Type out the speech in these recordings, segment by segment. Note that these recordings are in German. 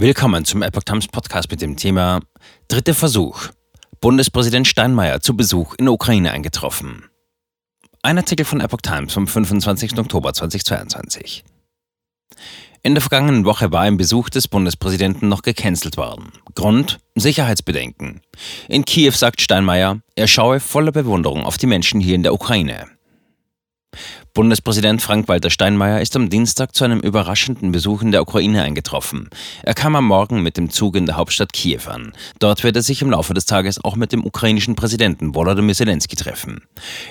Willkommen zum Epoch Times Podcast mit dem Thema Dritter Versuch. Bundespräsident Steinmeier zu Besuch in der Ukraine eingetroffen. Ein Artikel von Epoch Times vom 25. Oktober 2022. In der vergangenen Woche war ein Besuch des Bundespräsidenten noch gecancelt worden. Grund? Sicherheitsbedenken. In Kiew sagt Steinmeier, er schaue voller Bewunderung auf die Menschen hier in der Ukraine. Bundespräsident Frank-Walter Steinmeier ist am Dienstag zu einem überraschenden Besuch in der Ukraine eingetroffen. Er kam am Morgen mit dem Zug in der Hauptstadt Kiew an. Dort wird er sich im Laufe des Tages auch mit dem ukrainischen Präsidenten Volodymyr Zelensky treffen.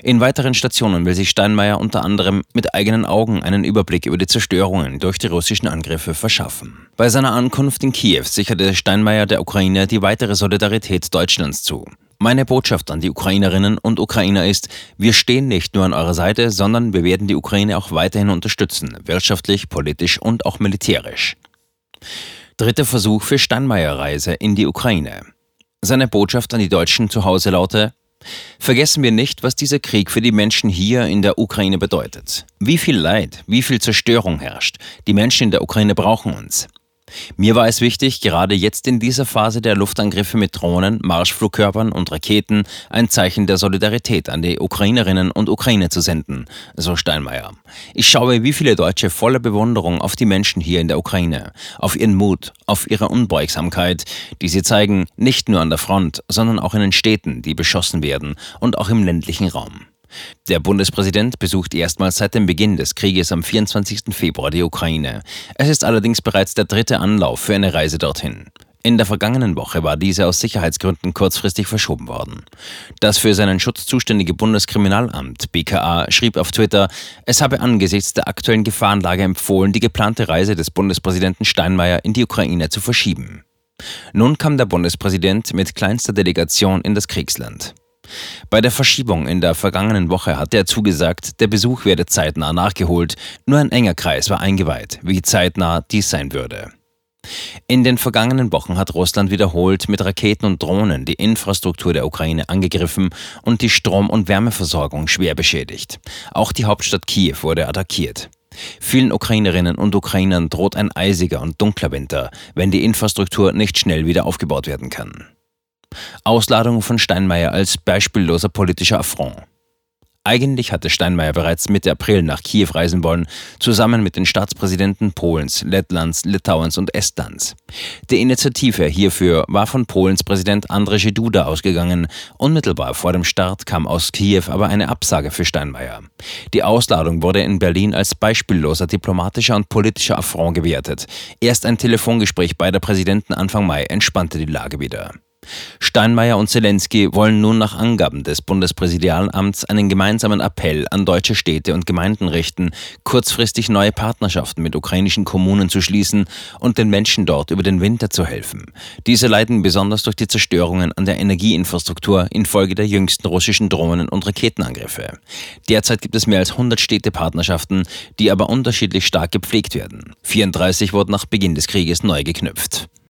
In weiteren Stationen will sich Steinmeier unter anderem mit eigenen Augen einen Überblick über die Zerstörungen durch die russischen Angriffe verschaffen. Bei seiner Ankunft in Kiew sicherte Steinmeier der Ukraine die weitere Solidarität Deutschlands zu. Meine Botschaft an die Ukrainerinnen und Ukrainer ist, wir stehen nicht nur an eurer Seite, sondern wir werden die Ukraine auch weiterhin unterstützen, wirtschaftlich, politisch und auch militärisch. Dritter Versuch für Steinmeier-Reise in die Ukraine. Seine Botschaft an die Deutschen zu Hause laute, Vergessen wir nicht, was dieser Krieg für die Menschen hier in der Ukraine bedeutet. Wie viel Leid, wie viel Zerstörung herrscht. Die Menschen in der Ukraine brauchen uns. Mir war es wichtig, gerade jetzt in dieser Phase der Luftangriffe mit Drohnen, Marschflugkörpern und Raketen ein Zeichen der Solidarität an die Ukrainerinnen und Ukrainer zu senden, so Steinmeier. Ich schaue, wie viele Deutsche voller Bewunderung auf die Menschen hier in der Ukraine, auf ihren Mut, auf ihre Unbeugsamkeit, die sie zeigen, nicht nur an der Front, sondern auch in den Städten, die beschossen werden und auch im ländlichen Raum. Der Bundespräsident besucht erstmals seit dem Beginn des Krieges am 24. Februar die Ukraine. Es ist allerdings bereits der dritte Anlauf für eine Reise dorthin. In der vergangenen Woche war diese aus Sicherheitsgründen kurzfristig verschoben worden. Das für seinen Schutz zuständige Bundeskriminalamt BKA schrieb auf Twitter, es habe angesichts der aktuellen Gefahrenlage empfohlen, die geplante Reise des Bundespräsidenten Steinmeier in die Ukraine zu verschieben. Nun kam der Bundespräsident mit kleinster Delegation in das Kriegsland. Bei der Verschiebung in der vergangenen Woche hatte er zugesagt, der Besuch werde zeitnah nachgeholt, nur ein enger Kreis war eingeweiht, wie zeitnah dies sein würde. In den vergangenen Wochen hat Russland wiederholt mit Raketen und Drohnen die Infrastruktur der Ukraine angegriffen und die Strom- und Wärmeversorgung schwer beschädigt. Auch die Hauptstadt Kiew wurde attackiert. Vielen Ukrainerinnen und Ukrainern droht ein eisiger und dunkler Winter, wenn die Infrastruktur nicht schnell wieder aufgebaut werden kann. Ausladung von Steinmeier als beispielloser politischer Affront. Eigentlich hatte Steinmeier bereits Mitte April nach Kiew reisen wollen, zusammen mit den Staatspräsidenten Polens, Lettlands, Litauens und Estlands. Die Initiative hierfür war von Polens Präsident Andrzej Duda ausgegangen. Unmittelbar vor dem Start kam aus Kiew aber eine Absage für Steinmeier. Die Ausladung wurde in Berlin als beispielloser diplomatischer und politischer Affront gewertet. Erst ein Telefongespräch beider Präsidenten Anfang Mai entspannte die Lage wieder. Steinmeier und Zelensky wollen nun nach Angaben des Bundespräsidialamts einen gemeinsamen Appell an deutsche Städte und Gemeinden richten, kurzfristig neue Partnerschaften mit ukrainischen Kommunen zu schließen und den Menschen dort über den Winter zu helfen. Diese leiden besonders durch die Zerstörungen an der Energieinfrastruktur infolge der jüngsten russischen Drohnen- und Raketenangriffe. Derzeit gibt es mehr als 100 Städtepartnerschaften, die aber unterschiedlich stark gepflegt werden. 34 wurden nach Beginn des Krieges neu geknüpft.